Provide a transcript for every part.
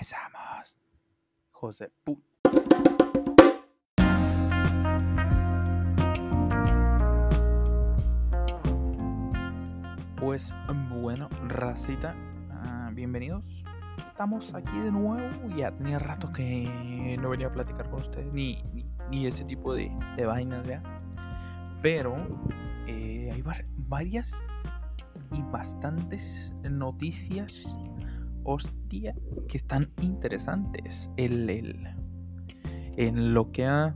Empezamos. José Pu. Pues bueno, racita, ah, bienvenidos. Estamos aquí de nuevo. Ya tenía rato que no venía a platicar con ustedes, ni, ni, ni ese tipo de, de vainas, ¿ya? Pero eh, hay var- varias y bastantes noticias, hostia, que están interesantes. El, el- en lo que ha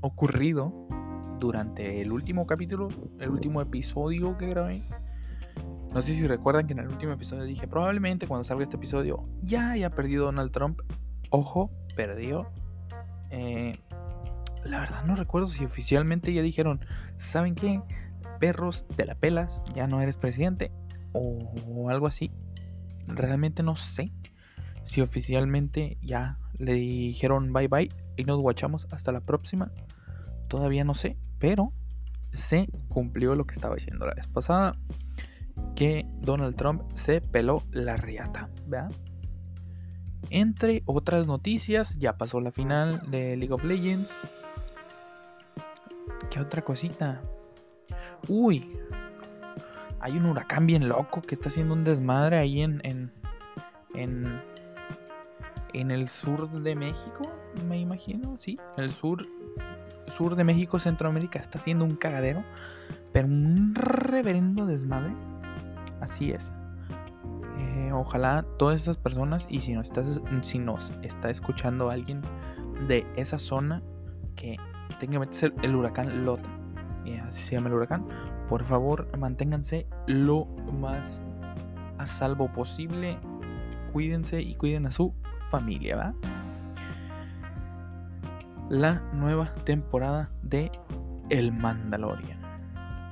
ocurrido durante el último capítulo, el último episodio que grabé. No sé si recuerdan que en el último episodio dije, probablemente cuando salga este episodio ya haya perdido Donald Trump. Ojo, perdió. Eh, la verdad no recuerdo si oficialmente ya dijeron, ¿saben qué? Perros, te la pelas, ya no eres presidente. O algo así. Realmente no sé si oficialmente ya le dijeron bye bye y nos guachamos hasta la próxima. Todavía no sé, pero se cumplió lo que estaba diciendo la vez pasada. Que Donald Trump se peló la riata. Entre otras noticias, ya pasó la final de League of Legends. ¿Qué otra cosita? Uy, hay un huracán bien loco que está haciendo un desmadre ahí en, en, en, en el sur de México, me imagino, sí, el sur, sur de México, Centroamérica, está haciendo un cagadero, pero un reverendo desmadre. Así es. Eh, ojalá todas esas personas, y si nos, estás, si nos está escuchando alguien de esa zona que tenga que meterse el huracán Lota, así se llama el huracán, por favor manténganse lo más a salvo posible, cuídense y cuiden a su familia, ¿va? La nueva temporada de El Mandalorian.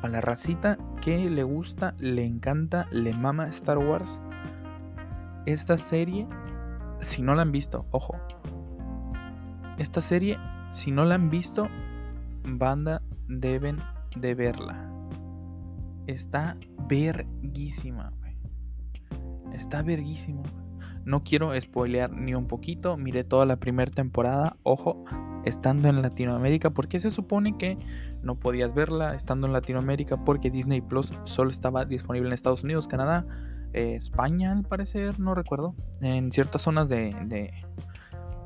A la racita que le gusta, le encanta, le mama Star Wars. Esta serie, si no la han visto, ojo. Esta serie, si no la han visto, banda, deben de verla. Está verguísima. Está verguísima. No quiero spoilear ni un poquito. Miré toda la primera temporada. Ojo, estando en Latinoamérica. Porque se supone que no podías verla estando en Latinoamérica. Porque Disney Plus solo estaba disponible en Estados Unidos, Canadá, eh, España, al parecer, no recuerdo. En ciertas zonas de, de,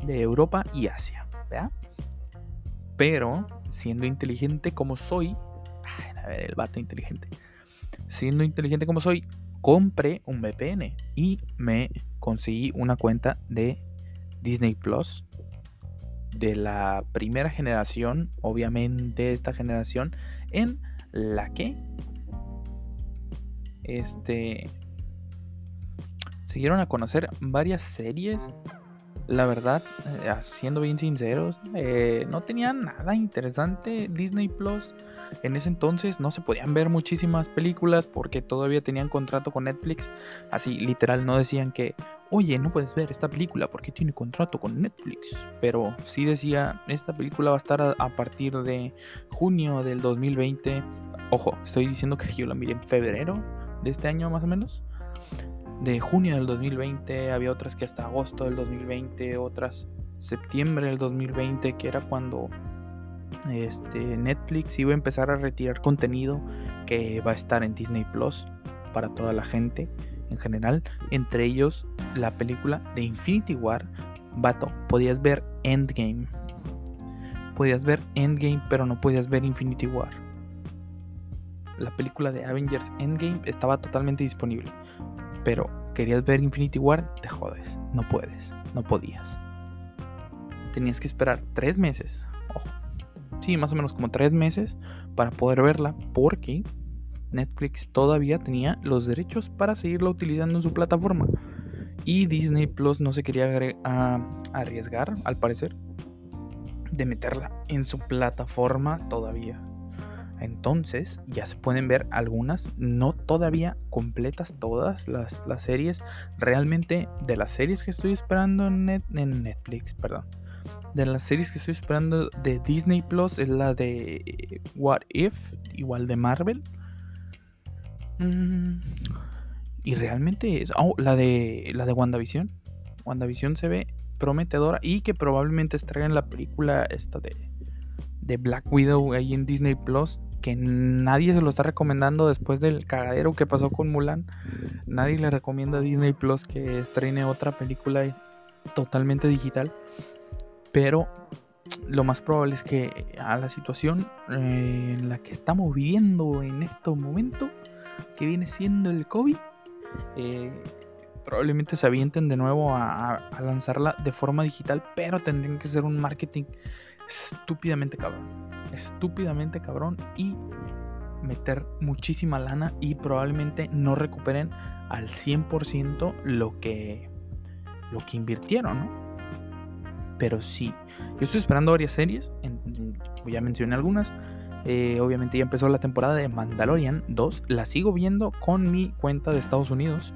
de Europa y Asia. Pero, siendo inteligente como soy. a ver, el vato inteligente. Siendo inteligente como soy, compré un VPN y me conseguí una cuenta de Disney Plus de la primera generación, obviamente esta generación, en la que este se dieron a conocer varias series. La verdad, eh, siendo bien sinceros, eh, no tenía nada interesante Disney Plus. En ese entonces no se podían ver muchísimas películas porque todavía tenían contrato con Netflix. Así, literal, no decían que, oye, no puedes ver esta película porque tiene contrato con Netflix. Pero sí decía, esta película va a estar a, a partir de junio del 2020. Ojo, estoy diciendo que yo la miré en febrero de este año más o menos. De junio del 2020, había otras que hasta agosto del 2020, otras septiembre del 2020, que era cuando este, Netflix iba a empezar a retirar contenido que va a estar en Disney Plus para toda la gente en general. Entre ellos la película de Infinity War. Vato, podías ver Endgame. Podías ver Endgame, pero no podías ver Infinity War. La película de Avengers Endgame estaba totalmente disponible. Pero querías ver Infinity War, te jodes. No puedes, no podías. Tenías que esperar tres meses. Ojo. Sí, más o menos como tres meses para poder verla. Porque Netflix todavía tenía los derechos para seguirla utilizando en su plataforma. Y Disney Plus no se quería agre- a- arriesgar, al parecer, de meterla en su plataforma todavía. Entonces ya se pueden ver algunas, no todavía completas todas las, series. Realmente de las series que estoy esperando en Netflix, perdón. De las series que estoy esperando de Disney Plus es la de What If, igual de Marvel. Mm, y realmente es. Oh, la de. La de WandaVision. WandaVision se ve prometedora y que probablemente estrenen la película esta de, de Black Widow ahí en Disney Plus que nadie se lo está recomendando después del cagadero que pasó con Mulan. Nadie le recomienda a Disney Plus que estrene otra película totalmente digital. Pero lo más probable es que a la situación eh, en la que estamos viviendo en estos momentos, que viene siendo el COVID, eh, probablemente se avienten de nuevo a, lanzarla de forma digital, pero tendrían que ser un marketing estúpidamente cabrón. Estúpidamente cabrón y meter muchísima lana y probablemente no recuperen al 100% lo que, lo que invirtieron, ¿no? Pero sí, yo estoy esperando varias series, ya mencioné algunas. Eh, obviamente ya empezó la temporada de Mandalorian 2, la sigo viendo con mi cuenta de Estados Unidos.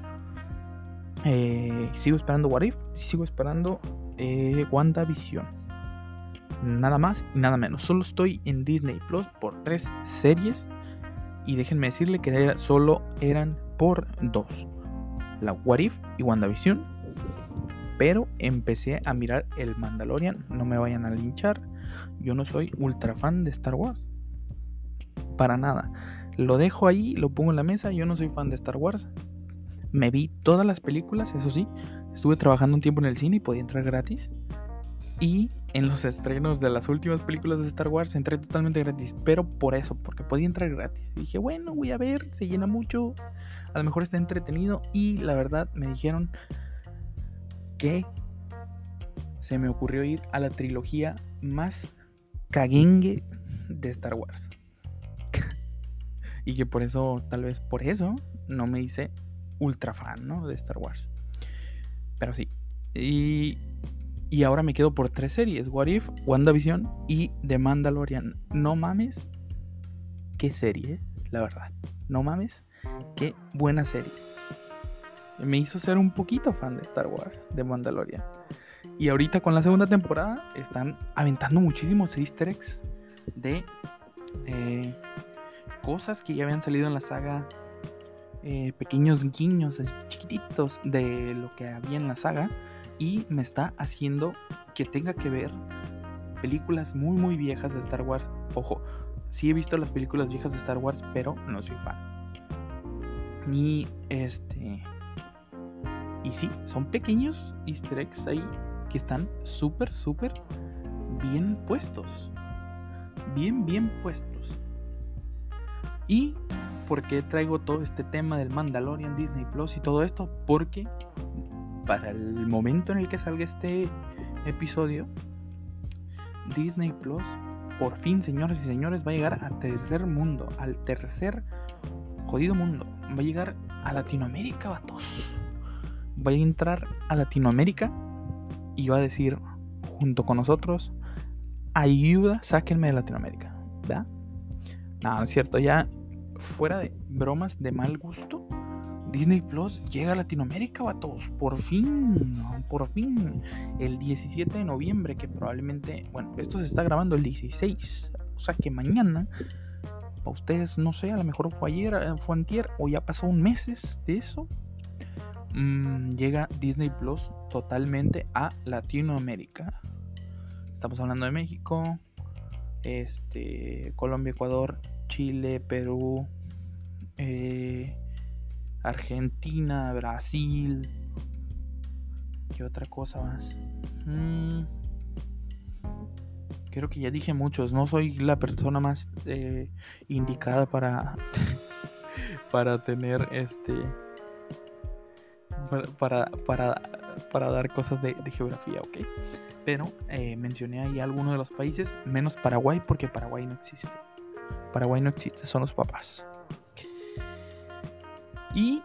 Eh, sigo esperando What If, sigo esperando eh, WandaVision. Nada más y nada menos. Solo estoy en Disney Plus por tres series. Y déjenme decirle que solo eran por dos. La What If y WandaVision. Pero empecé a mirar el Mandalorian. No me vayan a linchar. Yo no soy ultra fan de Star Wars. Para nada. Lo dejo ahí, lo pongo en la mesa. Yo no soy fan de Star Wars. Me vi todas las películas, eso sí. Estuve trabajando un tiempo en el cine y podía entrar gratis. Y en los estrenos de las últimas películas de Star Wars entré totalmente gratis. Pero por eso, porque podía entrar gratis. Y dije, bueno, voy a ver, se llena mucho. A lo mejor está entretenido. Y la verdad me dijeron que se me ocurrió ir a la trilogía más caguengue de Star Wars. y que por eso, tal vez por eso, no me hice ultra fan, ¿no? De Star Wars. Pero sí. Y, y ahora me quedo por tres series: What If, WandaVision y The Mandalorian. No mames, qué serie, la verdad. No mames, qué buena serie. Me hizo ser un poquito fan de Star Wars, de Mandalorian. Y ahorita con la segunda temporada están aventando muchísimos easter eggs de eh, cosas que ya habían salido en la saga eh, pequeños guiños chiquititos de lo que había en la saga y me está haciendo que tenga que ver películas muy muy viejas de Star Wars. Ojo, sí he visto las películas viejas de Star Wars, pero no soy fan. Y este y sí, son pequeños easter eggs ahí que están súper súper bien puestos. Bien bien puestos. Y ¿Por qué traigo todo este tema del Mandalorian, Disney Plus y todo esto? Porque para el momento en el que salga este episodio, Disney Plus, por fin, señores y señores, va a llegar al tercer mundo, al tercer jodido mundo. Va a llegar a Latinoamérica, vatos. Va a entrar a Latinoamérica y va a decir, junto con nosotros, ayuda, sáquenme de Latinoamérica. ¿Verdad? No, es cierto, ya fuera de bromas de mal gusto, Disney Plus llega a Latinoamérica, vatos. Por fin, por fin. El 17 de noviembre, que probablemente, bueno, esto se está grabando el 16. O sea que mañana, para ustedes, no sé, a lo mejor fue ayer, eh, fue antier, o ya pasó un mes de eso. Mm, llega Disney Plus totalmente a Latinoamérica. Estamos hablando de México, este, Colombia, Ecuador, Chile, Perú, eh, Argentina, Brasil. ¿Qué otra cosa más? Mm, creo que ya dije muchos. No soy la persona más eh, indicada para, para tener este. Para, para, para, dar cosas de, geografía, ¿ok? Pero eh, mencioné ahí algunos de los países, menos Paraguay, porque Paraguay no existe. Paraguay no existe, son los papás. Y,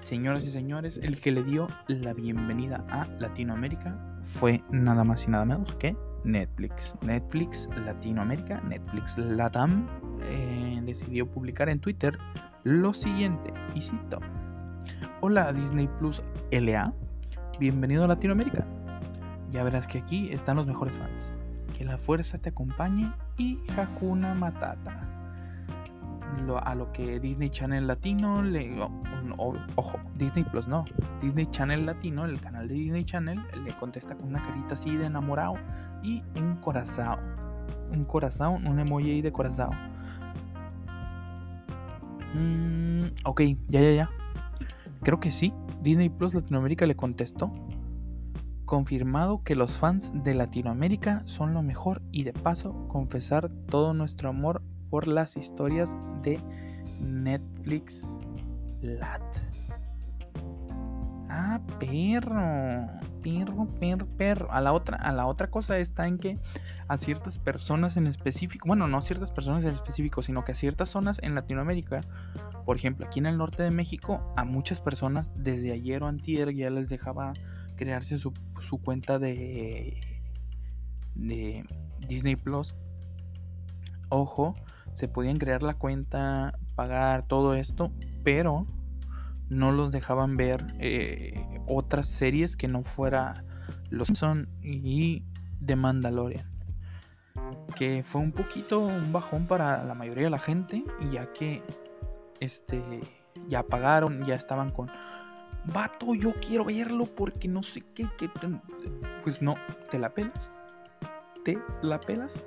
señoras y señores, el que le dio la bienvenida a Latinoamérica fue nada más y nada menos que Netflix. Netflix Latinoamérica, Netflix Latam, eh, decidió publicar en Twitter lo siguiente, y cito. Hola Disney Plus LA, bienvenido a Latinoamérica. Ya verás que aquí están los mejores fans. Que la fuerza te acompañe y Hakuna Matata. A lo que Disney Channel Latino, le, ojo, Disney Plus no, Disney Channel Latino, el canal de Disney Channel, le contesta con una carita así de enamorado y un corazón, un corazón, un emoji de corazón. Mm, ok, ya, ya, ya. Creo que sí, Disney Plus Latinoamérica le contestó. Confirmado que los fans de Latinoamérica son lo mejor y de paso confesar todo nuestro amor por las historias de Netflix Lat. Ah, perro, perro, perro, perro. A la otra, a la otra cosa está en que a ciertas personas en específico, bueno, no ciertas personas en específico, sino que a ciertas zonas en Latinoamérica, por ejemplo, aquí en el norte de México, a muchas personas desde ayer o antier ya les dejaba crearse su, su cuenta de, de Disney Plus. Ojo, se podían crear la cuenta, pagar todo esto, pero no los dejaban ver eh, otras series que no fuera Los Simpson y The Mandalorian. Que fue un poquito un bajón para la mayoría de la gente, ya que este ya pagaron, ya estaban con vato, yo quiero verlo porque no sé qué, qué pues no, te la pelas. Te la pelas.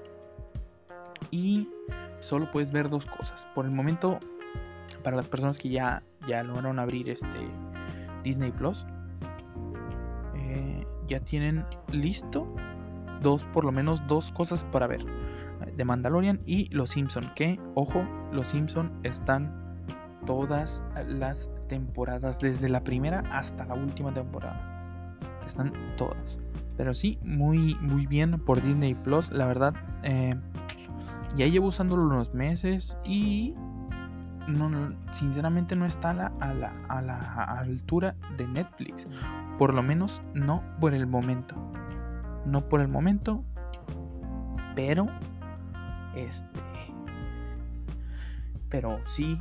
Y solo puedes ver dos cosas. Por el momento, para las personas que ya, ya lograron abrir este Disney Plus, eh, ya tienen listo dos, por lo menos dos cosas para ver. De Mandalorian y Los Simpson. Que, ojo, Los Simpson están todas las temporadas, desde la primera hasta la última temporada. Están todas. Pero sí, muy, muy bien por Disney Plus. La verdad, eh, ya llevo usándolo unos meses y no, sinceramente no está a la, a, la, altura de Netflix. Por lo menos no por el momento. No por el momento. Pero. Este. Pero sí.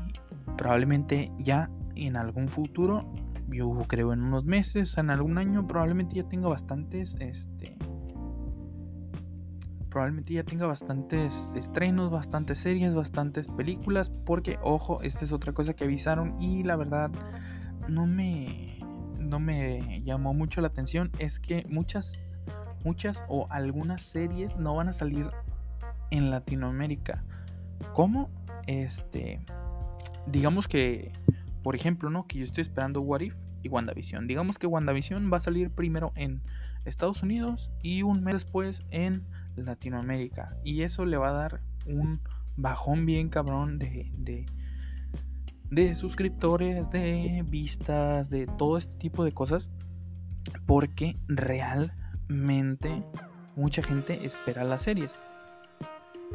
Probablemente ya en algún futuro. Yo creo en unos meses. En algún año. Probablemente ya tenga bastantes. Este probablemente ya tenga bastantes estrenos, bastantes series, bastantes películas, porque ojo, esta es otra cosa que avisaron y la verdad no me no me llamó mucho la atención es que muchas muchas o algunas series no van a salir en Latinoamérica. ¿Cómo? Este digamos que por ejemplo, ¿no? Que yo estoy esperando What If y WandaVision. Digamos que WandaVision va a salir primero en Estados Unidos y un mes después en Latinoamérica. Y eso le va a dar un bajón bien cabrón de, de, de suscriptores, de vistas, de todo este tipo de cosas. Porque realmente mucha gente espera las series.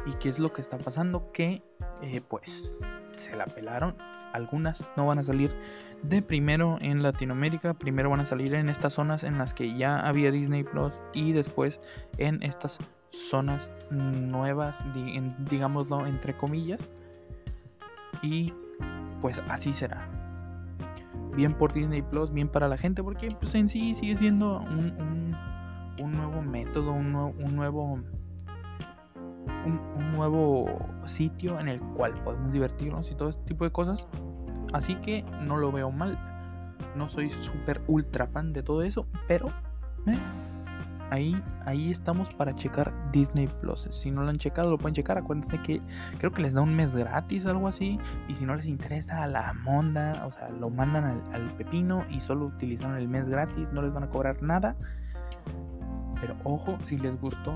¿Y qué es lo que está pasando? Que eh, pues se la pelaron. Algunas no van a salir de primero en Latinoamérica. Primero van a salir en estas zonas en las que ya había Disney Plus. Y después en estas zonas nuevas, digámoslo entre comillas. Y pues así será. Bien por Disney Plus, bien para la gente, porque pues en sí sigue siendo un, un, nuevo método, un, nuevo un, nuevo sitio en el cual podemos divertirnos y todo este tipo de cosas. Así que no lo veo mal. No soy súper ultra fan de todo eso, pero eh, ahí, ahí estamos para checar Disney Plus. Si no lo han checado, lo pueden checar. Acuérdense que creo que les da un mes gratis, algo así. Y si no les interesa la monda, o sea, lo mandan al, pepino y solo utilizan el mes gratis, no les van a cobrar nada. Pero ojo, si les gustó,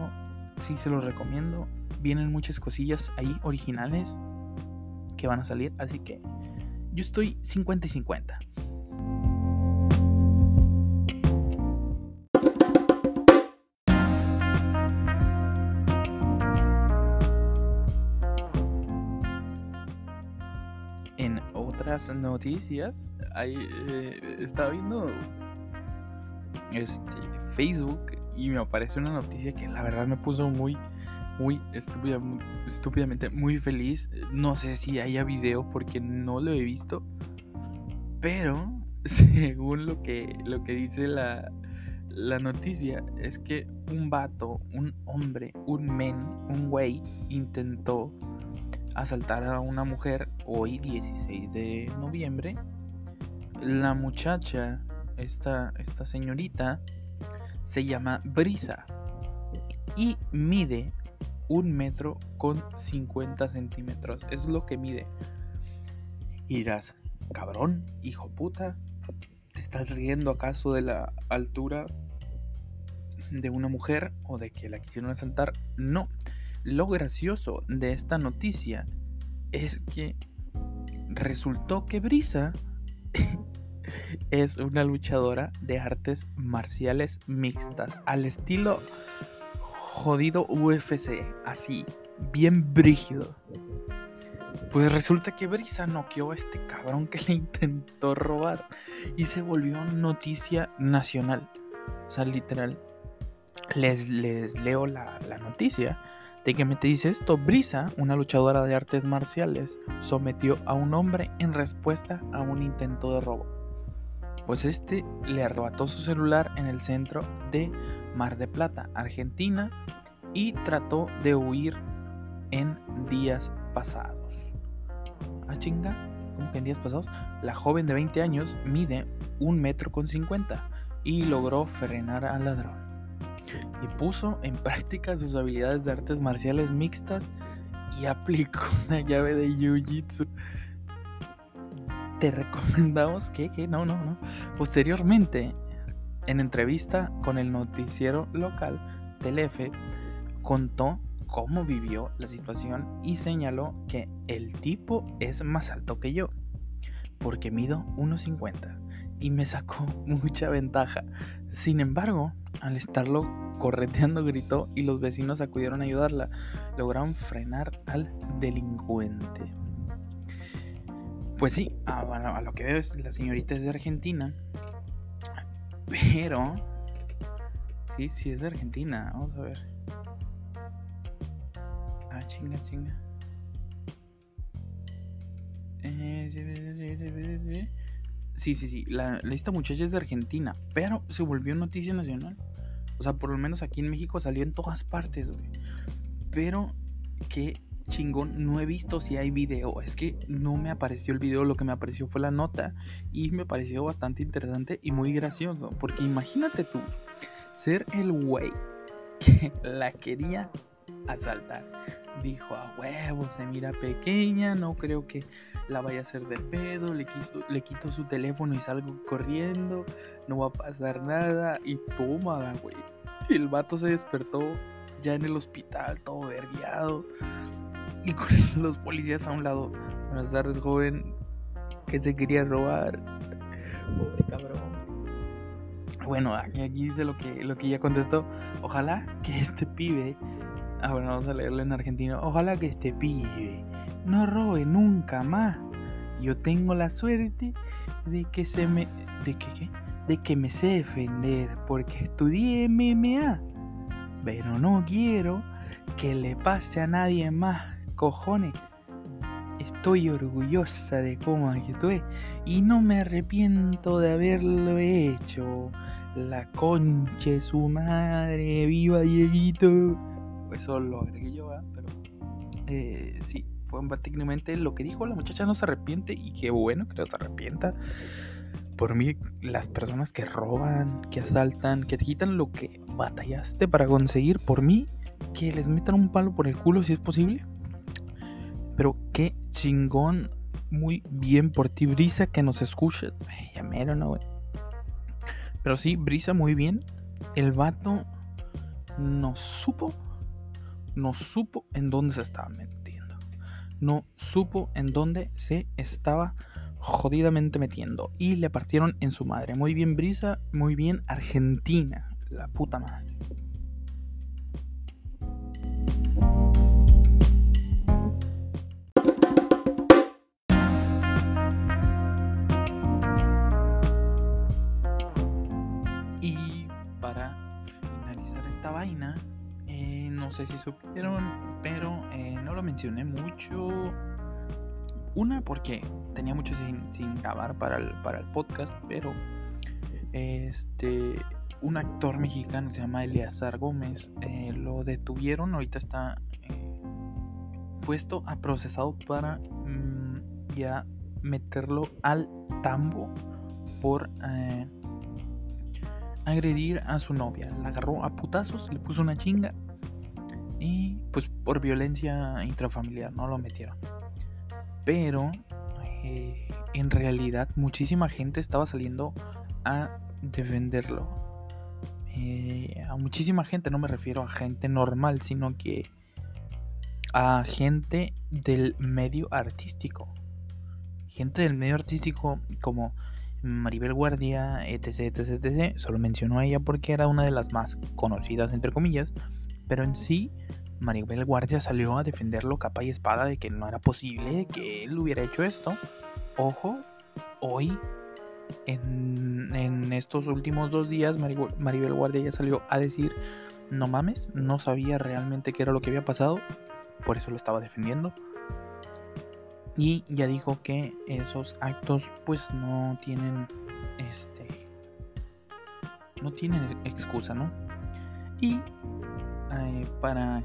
sí se los recomiendo. Vienen muchas cosillas ahí originales que van a salir. Así que yo estoy 50 y 50. Noticias, ahí eh, estaba viendo este, Facebook y me apareció una noticia que la verdad me puso muy, muy, estúpidamente muy feliz. No sé si haya video porque no lo he visto, pero según lo que, lo que dice la, la noticia es que un vato, un hombre, un men, un güey intentó asaltar a una mujer hoy 16 de noviembre. La muchacha, esta, esta señorita, se llama Brisa y mide un metro con 50 centímetros. Es lo que mide. Irás, cabrón, hijo puta, ¿te estás riendo acaso de la altura de una mujer o de que la quisieron asaltar? No. Lo gracioso de esta noticia es que resultó que Brisa es una luchadora de artes marciales mixtas al estilo jodido UFC, así, bien brígido. Pues resulta que Brisa noqueó a este cabrón que le intentó robar y se volvió noticia nacional. O sea, literal. Les, les leo la, la noticia de que me te dice esto. Brisa, una luchadora de artes marciales, sometió a un hombre en respuesta a un intento de robo. Pues este le arrebató su celular en el centro de Mar de Plata, Argentina, y trató de huir en días pasados. Ah, chinga, ¿cómo que en días pasados? La joven de 20 años mide un metro con 50 y logró frenar al ladrón. Y puso en práctica sus habilidades de artes marciales mixtas y aplicó una llave de jiu-jitsu. Te recomendamos que, que no, no, no. Posteriormente, en entrevista con el noticiero local Telefe, contó cómo vivió la situación y señaló que el tipo es más alto que yo, porque mido 1,50 y me sacó mucha ventaja. Sin embargo, al estarlo correteando gritó y los vecinos acudieron a ayudarla. Lograron frenar al delincuente. Pues sí, a, lo que veo es la señorita es de Argentina, pero... Sí, sí es de Argentina. Vamos a ver. Ah, chinga, chinga. Eh, sí, sí, sí. La, esta muchacha es de Argentina, pero se volvió noticia nacional. O sea, por lo menos aquí en México salió en todas partes, güey. Pero qué chingón, no he visto si hay video. Es que no me apareció el video, lo que me apareció fue la nota. Y me pareció bastante interesante y muy gracioso. Porque imagínate tú, ser el güey que la quería asaltar. Dijo, a huevo, se mira pequeña, no creo que la vaya a hacer de pedo, le, le quito su teléfono y salgo corriendo, no va a pasar nada. Y toma, güey. El vato se despertó ya en el hospital, todo vergueado. Y con los policías a un lado. Buenas tardes, joven. Que se quería robar. Pobre cabrón. Bueno, aquí, dice lo que, lo que ya contestó. Ojalá que este pibe Ah, bueno, vamos a leerlo en argentino. Ojalá que este pibe no robe nunca más. Yo tengo la suerte de que se me. ¿De que qué? De que me sé defender porque estudié MMA. Pero no quiero que le pase a nadie más, cojones. Estoy orgullosa de cómo actué y no me arrepiento de haberlo hecho. La concha su madre, viva Dieguito eso lo agregué yo, pero eh, sí, fue técnicamente lo que dijo la muchacha no se arrepiente y qué bueno que no se arrepienta. Por mí, las personas que roban, que asaltan, que te quitan lo que batallaste para conseguir, por mí, que les metan un palo por el culo si es posible. Pero qué chingón, muy bien por ti, Brisa, que nos escuches. Ya mero, no, güey. Pero sí, Brisa, muy bien. El vato nos supo no supo en dónde se estaba metiendo. No supo en dónde se estaba jodidamente metiendo. Y le partieron en su madre. Muy bien Brisa, muy bien Argentina. La puta madre. Sé si supieron, pero eh, no lo mencioné mucho. Una, porque tenía mucho sin, grabar para el, para el podcast, pero este un actor mexicano se llama Eleazar Gómez. Eh, lo detuvieron, ahorita está eh, puesto a procesado para mm, ya meterlo al tambo por agredir a su novia. La agarró a putazos, le puso una chinga y pues por violencia intrafamiliar no lo metieron. Pero eh, en realidad muchísima gente estaba saliendo a defenderlo. Eh, a muchísima gente, no me refiero a gente normal, sino que a gente del medio artístico. Gente del medio artístico como Maribel Guardia, etc, etc, etc. Solo mencionó a ella porque era una de las más conocidas, entre comillas. Pero en sí, Maribel Guardia salió a defenderlo capa y espada de que no era posible que él hubiera hecho esto. Ojo, hoy, en, en estos últimos dos días, Maribel Guardia ya salió a decir, no mames, no sabía realmente qué era lo que había pasado, por eso lo estaba defendiendo. Y ya dijo que esos actos pues no tienen este no tienen excusa, ¿no? Y eh, para,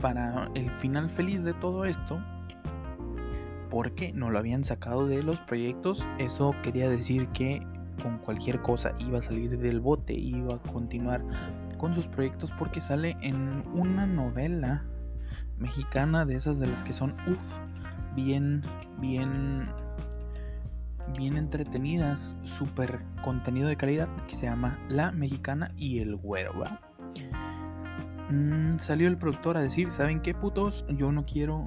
para el final feliz de todo esto, porque no lo habían sacado de los proyectos, eso quería decir que con cualquier cosa iba a salir del bote, iba a continuar con sus proyectos porque sale en una novela mexicana de esas de las que son uff, bien, bien, bien entretenidas, súper contenido de calidad que se llama La Mexicana y el Güero, mm, salió el productor a decir, ¿saben qué putos? Yo no quiero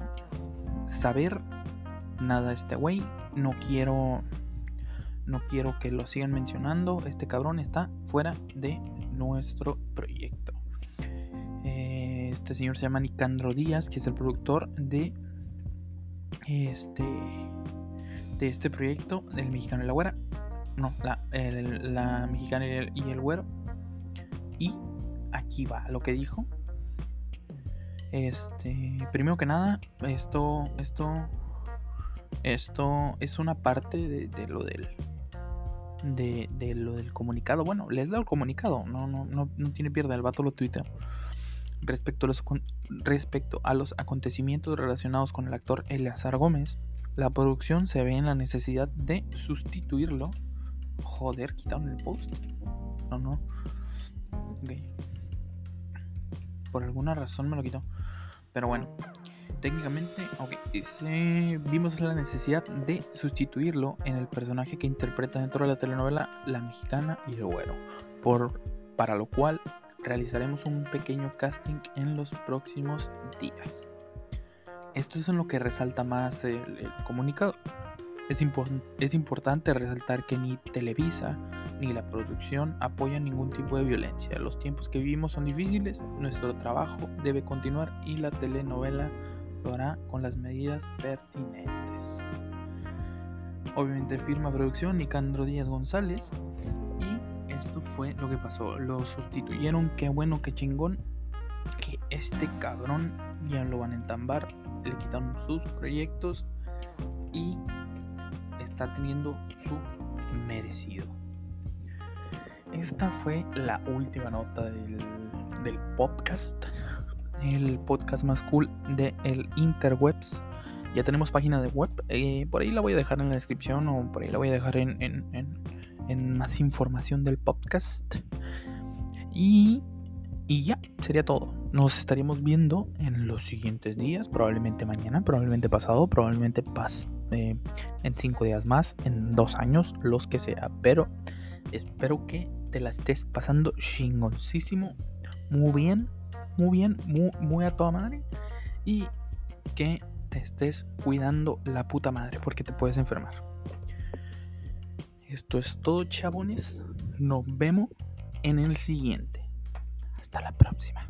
saber nada de este güey, no quiero no quiero que lo sigan mencionando. Este cabrón está fuera de nuestro proyecto. Eh, este señor se llama Nicandro Díaz, que es el productor de este de este proyecto, el mexicano y la güera. No, la, la mexicana y el, y el güero. Y lo que dijo. Este, primero que nada, esto, esto, esto es una parte de, lo del, de, lo del comunicado. Bueno, les leo el comunicado, no, no, no, no tiene pierda, el vato lo tuitea. Respecto a, los, respecto a los acontecimientos relacionados con el actor Eleazar Gómez, la producción se ve en la necesidad de sustituirlo. Joder, quitaron el post. No, no. Por alguna razón me lo quitó. Pero bueno, técnicamente, ok, vimos la necesidad de sustituirlo en el personaje que interpreta dentro de la telenovela La Mexicana y el Güero. Por, para lo cual realizaremos un pequeño casting en los próximos días. Esto es en lo que resalta más el, comunicado. Es, es, importante resaltar que ni Televisa ni la producción apoyan ningún tipo de violencia. Los tiempos que vivimos son difíciles, nuestro trabajo debe continuar y la telenovela lo hará con las medidas pertinentes. Obviamente firma producción Nicandro Díaz González y esto fue lo que pasó. Lo sustituyeron, qué bueno, qué chingón. Que este cabrón ya lo van a entambar. Le quitaron sus proyectos y está teniendo su merecido. Esta fue la última nota del, del podcast el podcast más cool de el interwebs. Ya tenemos página de web, eh, por ahí la voy a dejar en la descripción o por ahí la voy a dejar en, en, más información del podcast. Y, y ya, sería todo. Nos estaríamos viendo en los siguientes días, probablemente mañana, probablemente pasado, probablemente pas eh, en 5 días más, en 2 años, los que sea. Pero espero que te la estés pasando chingoncísimo, muy bien, muy bien, muy, muy a toda madre. Y que te estés cuidando la puta madre, porque te puedes enfermar. Esto es todo, chabones. Nos vemos en el siguiente. Hasta la próxima.